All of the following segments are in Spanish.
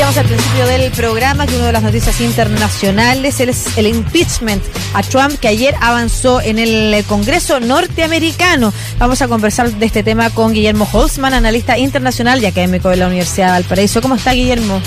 Decíamos al principio del programa que una de las noticias internacionales es el impeachment a Trump que ayer avanzó en el Congreso norteamericano. Vamos a conversar de este tema con Guillermo Holzman, analista internacional y académico de la Universidad de Valparaíso. ¿Cómo está Guillermo?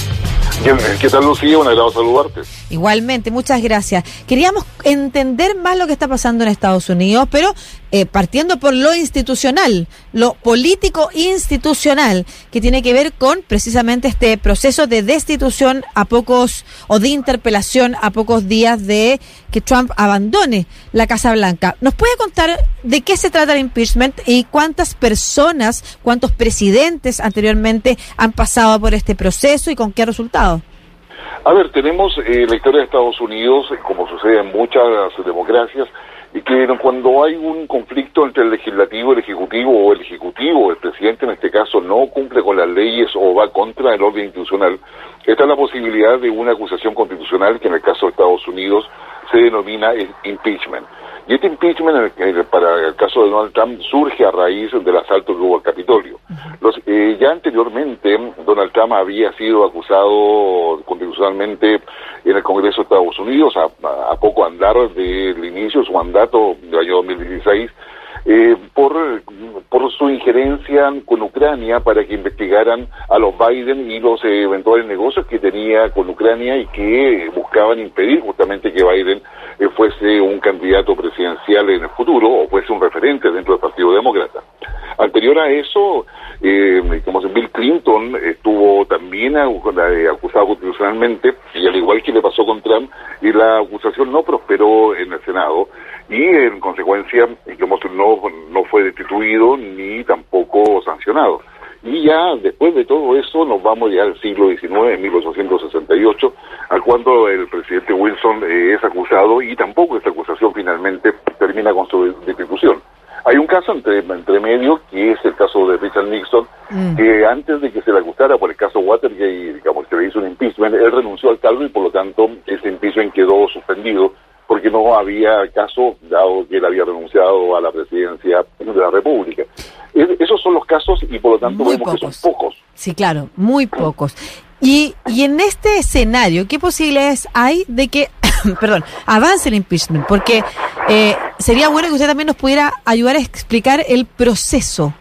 ¿Qué tal, Lucía? Un agrado saludarte. Igualmente, muchas gracias. Queríamos entender más lo que está pasando en Estados Unidos, pero eh, partiendo por lo institucional, lo político institucional, que tiene que ver con precisamente este proceso de destitución a pocos, o de interpelación a pocos días de que Trump abandone la Casa Blanca. ¿Nos puede contar de qué se trata el impeachment y cuántas personas, cuántos presidentes anteriormente han pasado por este proceso y con qué resultado? A ver, tenemos eh, la historia de Estados Unidos, como sucede en muchas democracias, y que cuando hay un conflicto entre el legislativo, el ejecutivo o el ejecutivo, el presidente en este caso, no cumple con las leyes o va contra el orden institucional, está la posibilidad de una acusación constitucional que en el caso de Estados Unidos se denomina impeachment. Y este impeachment, para el caso de Donald Trump, surge a raíz del asalto que hubo al Capitolio. Los, eh, ya anteriormente, Donald Trump había sido acusado constitucionalmente en el Congreso de Estados Unidos, a, a poco andar del inicio de su mandato del año 2016, eh, por, su injerencia con Ucrania para que investigaran a los Biden y los eventuales negocios que tenía con Ucrania y que buscaban impedir justamente que Biden eh, fuese un candidato presidencial en el futuro o fuese un referente dentro del Partido Demócrata. Anterior a eso, eh, como Bill Clinton estuvo también acusado constitucionalmente y al igual que le pasó con Trump, y la acusación no prosperó en el Senado y en consecuencia digamos, no, no fue destituido ni tampoco sancionado. Y ya después de todo eso nos vamos ya al siglo XIX, en 1868, al cuando el presidente Wilson eh, es acusado y tampoco esta acusación finalmente termina con su destitución. Hay un caso entre, entre medio, que es el caso de Richard Nixon, mm. que antes de que se le acusara por el caso Watergate, digamos, que le hizo un impeachment, él renunció al cargo y por lo tanto ese impeachment quedó suspendido porque no había caso, dado que él había renunciado a la presidencia de la República. esos son los casos y por lo tanto vemos que son pocos. Sí, claro, muy pocos. Y, y en este escenario, ¿qué posibilidades hay de que, perdón, avance el impeachment? Porque eh, sería bueno que usted también nos pudiera ayudar a explicar el proceso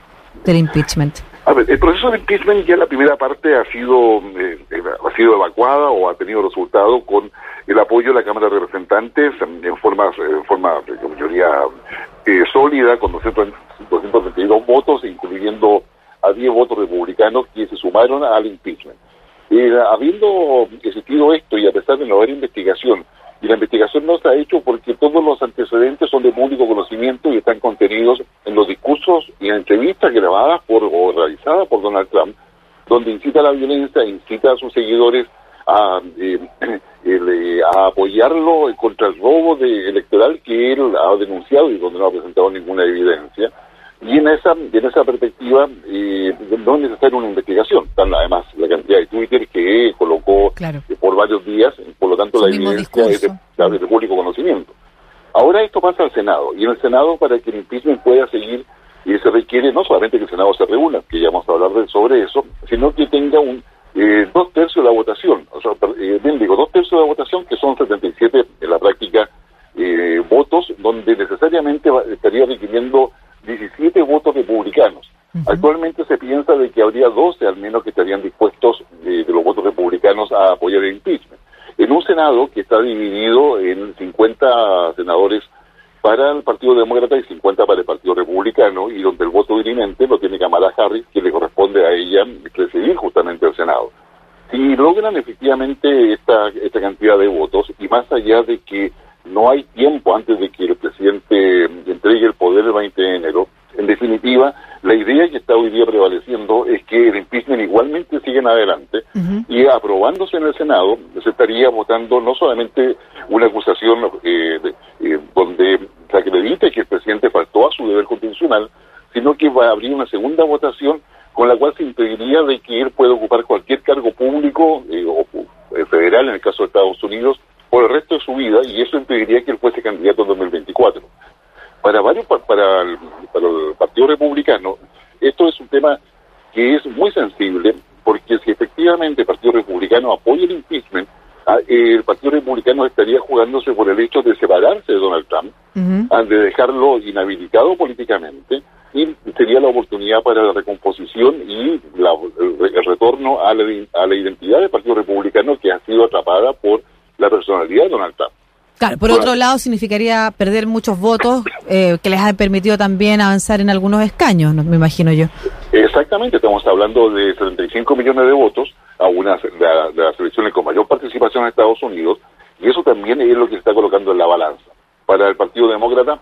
del impeachment. A ver, el proceso de impeachment ya la primera parte ha sido eh, ha sido evacuada o ha tenido resultado con el apoyo de la Cámara de Representantes en forma, forma mayoría eh, sólida, con 222 votos, incluyendo a 10 votos republicanos que se sumaron al impeachment. Eh, habiendo existido esto y a pesar de no haber investigación, y la investigación no se ha hecho porque todos los antecedentes son de público conocimiento y están contenidos en los discursos y en entrevistas grabadas por o realizadas por Donald Trump, donde incita a la violencia, incita a sus seguidores a, eh, a apoyarlo contra el robo de, electoral que él ha denunciado y donde no ha presentado ninguna evidencia. Y en esa, en esa perspectiva eh, no es necesaria una investigación. además la cantidad de Twitter por varios días, por lo tanto la evidencia es de, público conocimiento. Ahora esto pasa al Senado, y en el Senado para que el impeachment pueda seguir, y se requiere no solamente que el Senado se reúna, que ya vamos a hablar de, sobre eso, sino que tenga un eh, dos tercios de la votación, o sea, eh, bien digo, dos tercios de la votación, que son 77 en la práctica eh, votos, donde necesariamente estaría requiriendo 17 votos republicanos. Actualmente se piensa de que habría 12 al menos que estarían dispuestos de los votos a apoyar el impeachment. En un Senado que está dividido en 50 senadores para el Partido Demócrata y 50 para el Partido Republicano, y donde el voto dirimente lo tiene Kamala Harris, que le corresponde a ella presidir justamente el Senado. Si logran efectivamente esta, esta cantidad de votos, y más allá de que no hay tiempo antes de que el presidente entregue el poder el 20 de enero, en definitiva, la idea que está hoy día prevaleciendo es que el impeachment igualmente siga adelante y aprobándose en el Senado se estaría votando no solamente una acusación eh, eh, donde se acredite que el presidente faltó a su deber constitucional, sino que va a abrir una segunda votación con la cual se impediría de que él pueda ocupar cualquier cargo público eh, o federal en el caso de Estados Unidos por el resto de su vida y eso impediría que él fuese candidato en 2024 para varios para el, para el Partido Republicano esto es un tema que es muy sensible porque si efectivamente el Partido Republicano apoya el impeachment, ah, el Partido Republicano estaría jugándose por el hecho de separarse de Donald Trump, uh de dejarlo inhabilitado políticamente, y sería la oportunidad para la recomposición y el, retorno a la, a la identidad del Partido Republicano que ha sido atrapada por la personalidad de Donald Trump. Claro, por otro lado significaría perder muchos votos eh, que les ha permitido también avanzar en algunos escaños, me imagino yo. Exactamente, estamos hablando de 75 millones de votos a una de, las elecciones con mayor participación en Estados Unidos y eso también es lo que se está colocando en la balanza. Para el Partido Demócrata,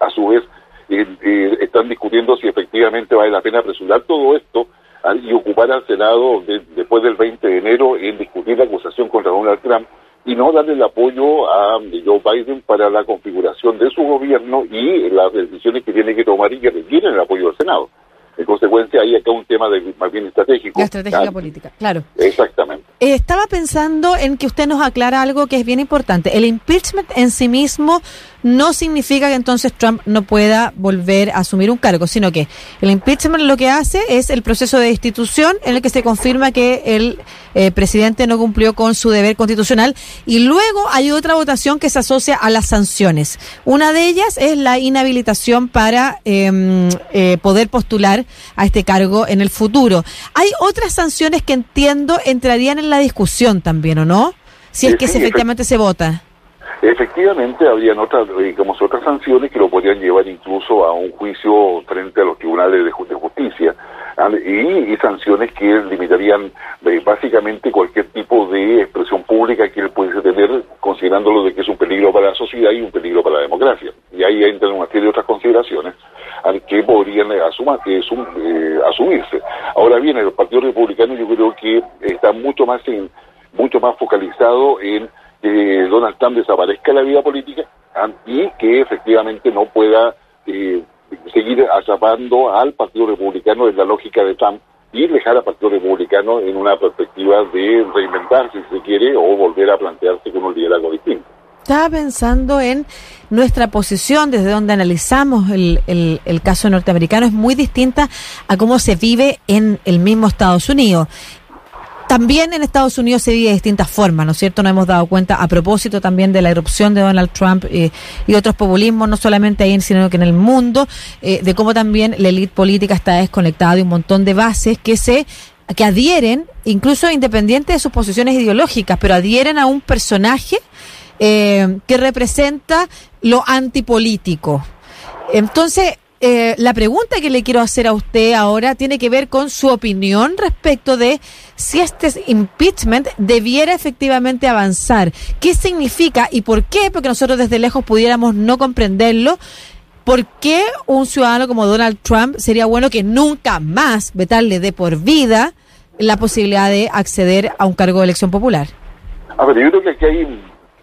a su vez, eh, eh, están discutiendo si efectivamente vale la pena apresurar todo esto y ocupar al Senado después del 20 de enero en discutir la acusación contra Donald Trump y no darle el apoyo a Joe Biden para la configuración de su gobierno y las decisiones que tiene que tomar y que requieren el apoyo del Senado. En consecuencia, hay acá un tema de, más bien estratégico. La estrategia política, claro. Exactamente. Estaba pensando en que usted nos aclara algo que es bien importante. El impeachment en sí mismo no significa que entonces Trump no pueda volver a asumir un cargo, sino que el impeachment lo que hace es el proceso de destitución en el que se confirma que el eh, presidente no cumplió con su deber constitucional y luego hay otra votación que se asocia a las sanciones. Una de ellas es la inhabilitación para em, eh, poder postular a este cargo en el futuro. Hay otras sanciones que entiendo entrarían en la discusión también, ¿o no? Si es que efectivamente se vota. Efectivamente, habrían otras, digamos, otras sanciones que lo podrían llevar incluso a un juicio frente a los tribunales de, justicia ¿ah? y, sanciones que limitarían eh, básicamente cualquier tipo de expresión pública que él pudiese tener, considerándolo de que es un peligro para la sociedad y un peligro para la democracia. Y ahí entran una serie de otras consideraciones. Que podrían eh, eh, asumirse. Ahora bien, el Partido Republicano yo creo que está mucho más en, mucho más focalizado en que Donald Trump desaparezca de la vida política y que efectivamente no pueda eh, seguir atrapando al Partido Republicano en la lógica de Trump y dejar al Partido Republicano en una perspectiva de reinventarse, si se quiere, o volver a plantearse con un liderazgo distinto. Estaba pensando en nuestra posición desde donde analizamos el, el, caso norteamericano, es muy distinta a cómo se vive en el mismo Estados Unidos. También en Estados Unidos se vive de distintas formas, ¿no es cierto? Nos hemos dado cuenta a propósito también de la erupción de Donald Trump eh, y otros populismos, no solamente ahí, sino que en el mundo, eh, de cómo también la élite política está desconectada de un montón de bases que se que adhieren, incluso independiente de sus posiciones ideológicas, pero adhieren a un personaje eh, que representa lo antipolítico. Entonces, eh, la pregunta que le quiero hacer a usted ahora tiene que ver con su opinión respecto de si este impeachment debiera efectivamente avanzar. ¿Qué significa y por qué? Porque nosotros desde lejos pudiéramos no comprenderlo. ¿Por qué un ciudadano como Donald Trump sería bueno que nunca más vetarle de por vida la posibilidad de acceder a un cargo de elección popular? A ver, yo creo que aquí hay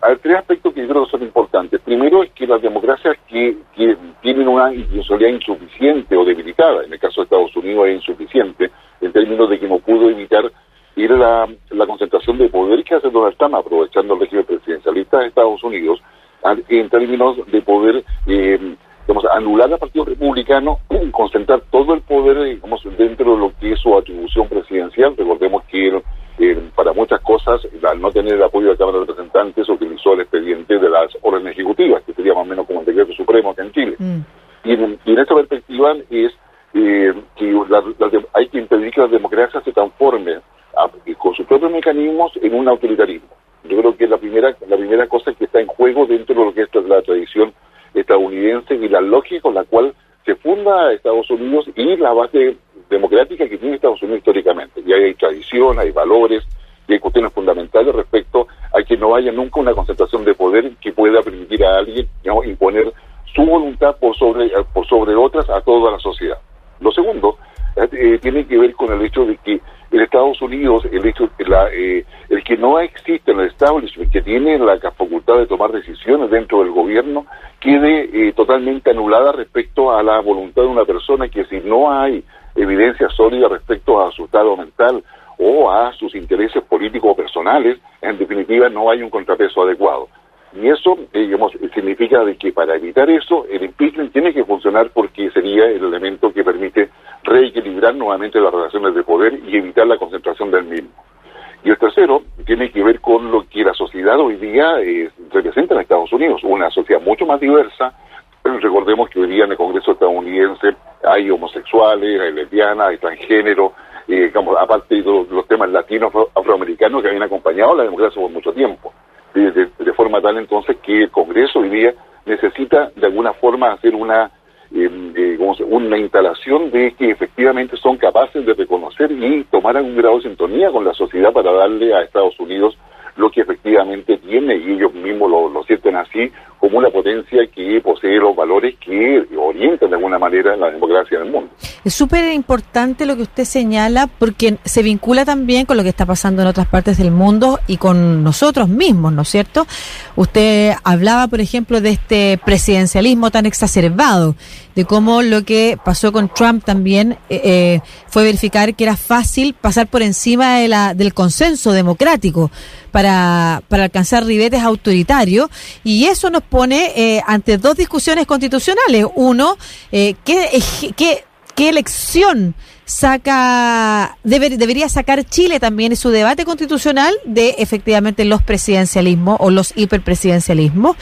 hay tres aspectos que yo creo que son importantes. Primero es que las democracias que, tienen una institucionalidad insuficiente o debilitada, en el caso de Estados Unidos es insuficiente, en términos de que no pudo evitar ir a la, concentración de poder que hace Donald Trump, aprovechando el régimen presidencialista de Estados Unidos, en términos de poder eh, digamos, anular al Partido Republicano, concentrar todo el poder digamos, dentro de lo que es su atribución presidencial. Recordemos que para muchas cosas, al no tener el apoyo de la Cámara de Representantes, utilizó el expediente de las órdenes ejecutivas, que sería más o menos como el decreto supremo acá en Chile. Mm. Y, en, esta perspectiva es eh, que hay que impedir que la democracia se transforme con sus propios mecanismos en un autoritarismo. Yo creo que la primera, la primera cosa que está en juego dentro de lo que es la tradición estadounidense y la lógica con la cual se funda Estados Unidos y la base democrática que tiene Estados Unidos históricamente. Y hay tradición, hay valores, y hay cuestiones fundamentales respecto a que no haya nunca una concentración de poder que pueda permitir a alguien imponer su voluntad por sobre, por sobre otras a toda la sociedad. Lo segundo eh, tiene que ver con el hecho de que en Estados Unidos el hecho la, eh, el que no existe en el establishment que tiene la facultad de tomar decisiones dentro del gobierno quede totalmente anulada respecto a la voluntad de una persona que si no hay evidencia sólida respecto a su estado mental o a sus intereses políticos o personales, en definitiva no hay un contrapeso adecuado. Y eso, digamos, significa de que para evitar eso, el impeachment tiene que funcionar porque sería el elemento que permite reequilibrar nuevamente las relaciones de poder y evitar la concentración del mismo. Y el tercero tiene que ver con lo que la sociedad hoy día eh, representa en Estados Unidos, una sociedad mucho más diversa. Recordemos que hoy día en el Congreso estadounidense hay homosexuales, hay lesbianas, hay transgénero, eh, aparte de los, temas latinos afroamericanos que habían acompañado la democracia por mucho tiempo de, forma tal entonces que el Congreso hoy día necesita de alguna forma hacer una em, eh, una instalación de que efectivamente son capaces de reconocer y tomar algún grado de sintonía con la sociedad para darle a Estados Unidos lo que efectivamente tiene y ellos mismos lo, lo sienten así como una potencia que posee los valores que orientan de alguna manera la democracia en el mundo. Es súper importante lo que usted señala porque se vincula también con lo que está pasando en otras partes del mundo y con nosotros mismos, ¿no es cierto? Usted hablaba, por ejemplo, de este presidencialismo tan exacerbado, de cómo lo que pasó con Trump también eh, eh, fue verificar que era fácil pasar por encima de la, del consenso democrático para, para alcanzar ribetes autoritarios y eso nos pone eh, ante dos discusiones constitucionales. Uno, eh, ¿qué, elección saca debería sacar Chile también en su debate constitucional de efectivamente los presidencialismos o los hiperpresidencialismos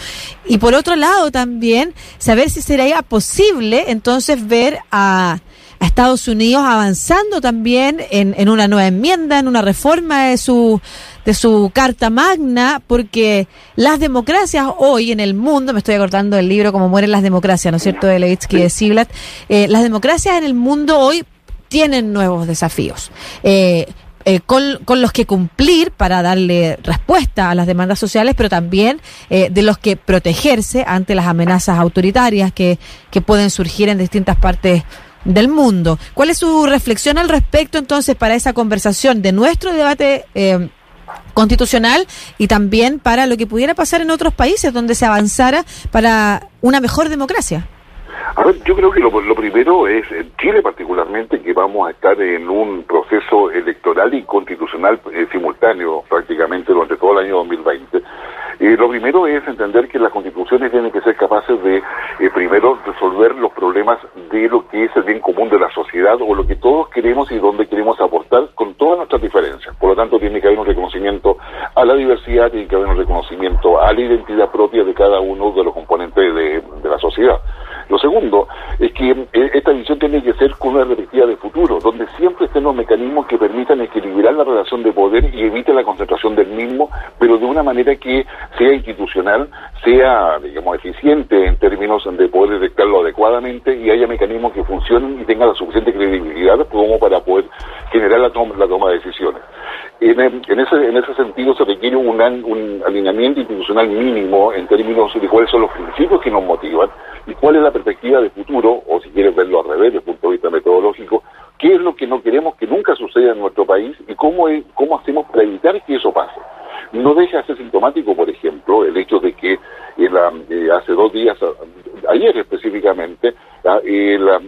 y por otro lado también saber si sería posible entonces ver a, a Estados Unidos avanzando también en, en una nueva enmienda, en una reforma de su de su carta magna, porque las democracias hoy en el mundo, me estoy acordando del libro Cómo mueren las democracias, ¿no es cierto?, de Levitsky y de Ziblatt, eh, las democracias en el mundo hoy tienen nuevos desafíos. Eh, eh, con, con, los que cumplir para darle respuesta a las demandas sociales, pero también de los que protegerse ante las amenazas autoritarias que, que pueden surgir en distintas partes del mundo. ¿Cuál es su reflexión al respecto entonces para esa conversación de nuestro debate eh, constitucional y también para lo que pudiera pasar en otros países donde se avanzara para una mejor democracia? A ver, yo creo que lo, primero es, en Chile particularmente, que vamos a estar en un proceso electoral y constitucional eh, simultáneo prácticamente durante todo el año 2020 eh, lo primero es entender que las constituciones tienen que ser capaces de, eh, primero, resolver los problemas de lo que es el bien común de la sociedad o lo que todos queremos y donde queremos aportar con todas nuestras diferencias. Por lo tanto, tiene que haber un reconocimiento a la diversidad, tiene que haber un reconocimiento a la identidad propia de cada uno de los componentes de la sociedad. Segundo es que eh, esta visión tiene que ser con una perspectiva de futuro, donde siempre estén los mecanismos que permitan equilibrar la relación de poder y evite la concentración del mismo, pero de una manera que sea institucional, sea, digamos, eficiente en términos de poder detectarlo adecuadamente y haya mecanismos que funcionen y tengan la suficiente credibilidad como para poder generar la toma, la toma de decisiones. En, ese, en ese sentido se requiere un, alineamiento institucional mínimo en términos de cuáles son los principios que nos motivan y cuál es la perspectiva de futuro, o si quieres verlo al revés, desde el punto de vista metodológico, qué es lo que no queremos que nunca suceda en nuestro país y cómo, cómo hacemos para evitar que eso pase. No deja de ser sintomático, por ejemplo, el hecho de que eh, hace dos días, ayer específicamente, la, eh, la,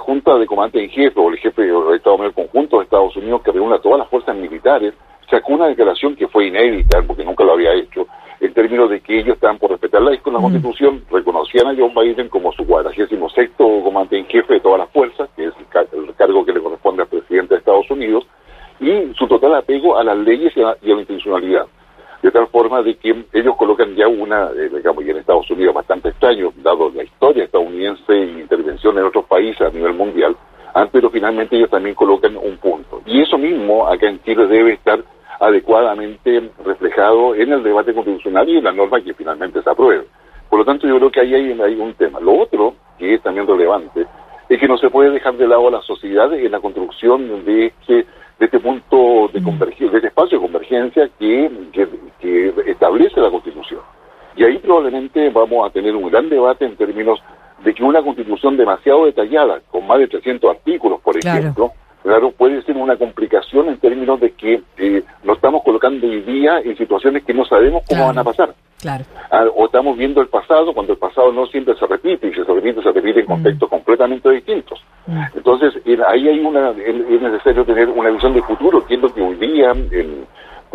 Junta de Comandante en Jefe o el jefe del Estado Mayor Conjunto de Estados Que reúne a todas las fuerzas militares, sacó una declaración que fue inédita, porque nunca lo había hecho, en términos de que ellos estaban por respetar la, la Constitución, reconocían a John Biden como su cuadragésimo sexto comandante en jefe de todas las fuerzas, que es el, cargo que le corresponde al presidente de Estados Unidos, y su total apego a las leyes y a, la institucionalidad. De tal forma de que ellos colocan ya una, eh, digamos, y en Estados Unidos bastante extraño, dado la historia estadounidense e intervención en otros países a nivel mundial, pero finalmente ellos también colocan un punto. Y eso mismo acá en Chile debe estar adecuadamente reflejado en el debate constitucional y en la norma que finalmente se apruebe. Por lo tanto, yo creo que ahí hay, un tema. Lo otro, que es también relevante, es que no se puede dejar de lado a la sociedad en la construcción de este, de este punto de mm. convergencia, de este espacio de convergencia que, que, establece la Constitución. Y ahí probablemente vamos a tener un gran debate en términos de que una constitución demasiado detallada, con más de 300 artículos, por ejemplo, claro, puede ser una complicación en términos de que eh, nos estamos colocando hoy día en situaciones que no sabemos cómo van a pasar. Claro. Ah, o estamos viendo el pasado cuando el pasado no siempre se repite y si se repite se repite en mm. contextos completamente distintos. Mm. Entonces ahí hay una es necesario tener una visión de futuro, que es lo que hoy día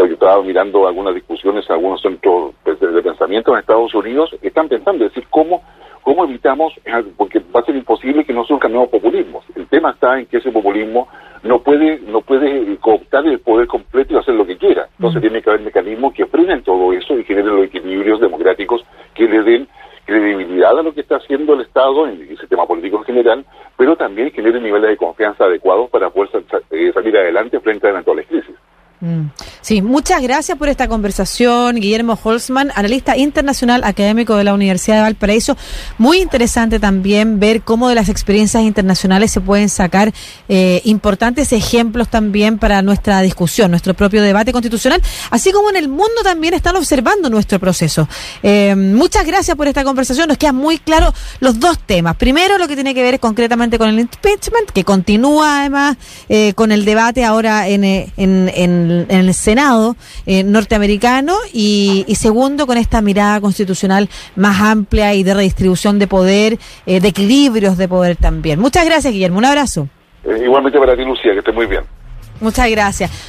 yo estaba mirando algunas discusiones en algunos centros de, pensamiento en Estados Unidos, están pensando, es decir, cómo, cómo evitamos, porque va a ser imposible que no surjan nuevos populismos. El tema está en que ese populismo no puede, no puede cooptar el poder completo y hacer lo que quiera. Entonces mm. tiene que haber mecanismos que frenen todo eso y generen los equilibrios democráticos que le den credibilidad a lo que está haciendo el Estado en el sistema político en general, pero también generen niveles de confianza adecuados para poder eh, salir adelante frente a eventuales crisis. Mm. Sí, muchas gracias por esta conversación, Guillermo Holzman, analista internacional académico de la Universidad de Valparaíso. Muy interesante también ver cómo de las experiencias internacionales se pueden sacar eh, importantes ejemplos también para nuestra discusión, nuestro propio debate constitucional, así como en el mundo también están observando nuestro proceso. Eh, muchas gracias por esta conversación, nos quedan muy claros los dos temas. Primero, lo que tiene que ver concretamente con el impeachment, que continúa además eh, con el debate ahora en, en, en en, el Senado eh, norteamericano y, segundo con esta mirada constitucional más amplia y de redistribución de poder, eh, de equilibrios de poder también. Muchas gracias, Guillermo. Un abrazo. Eh, igualmente para ti, Lucía, que esté muy bien. Muchas gracias.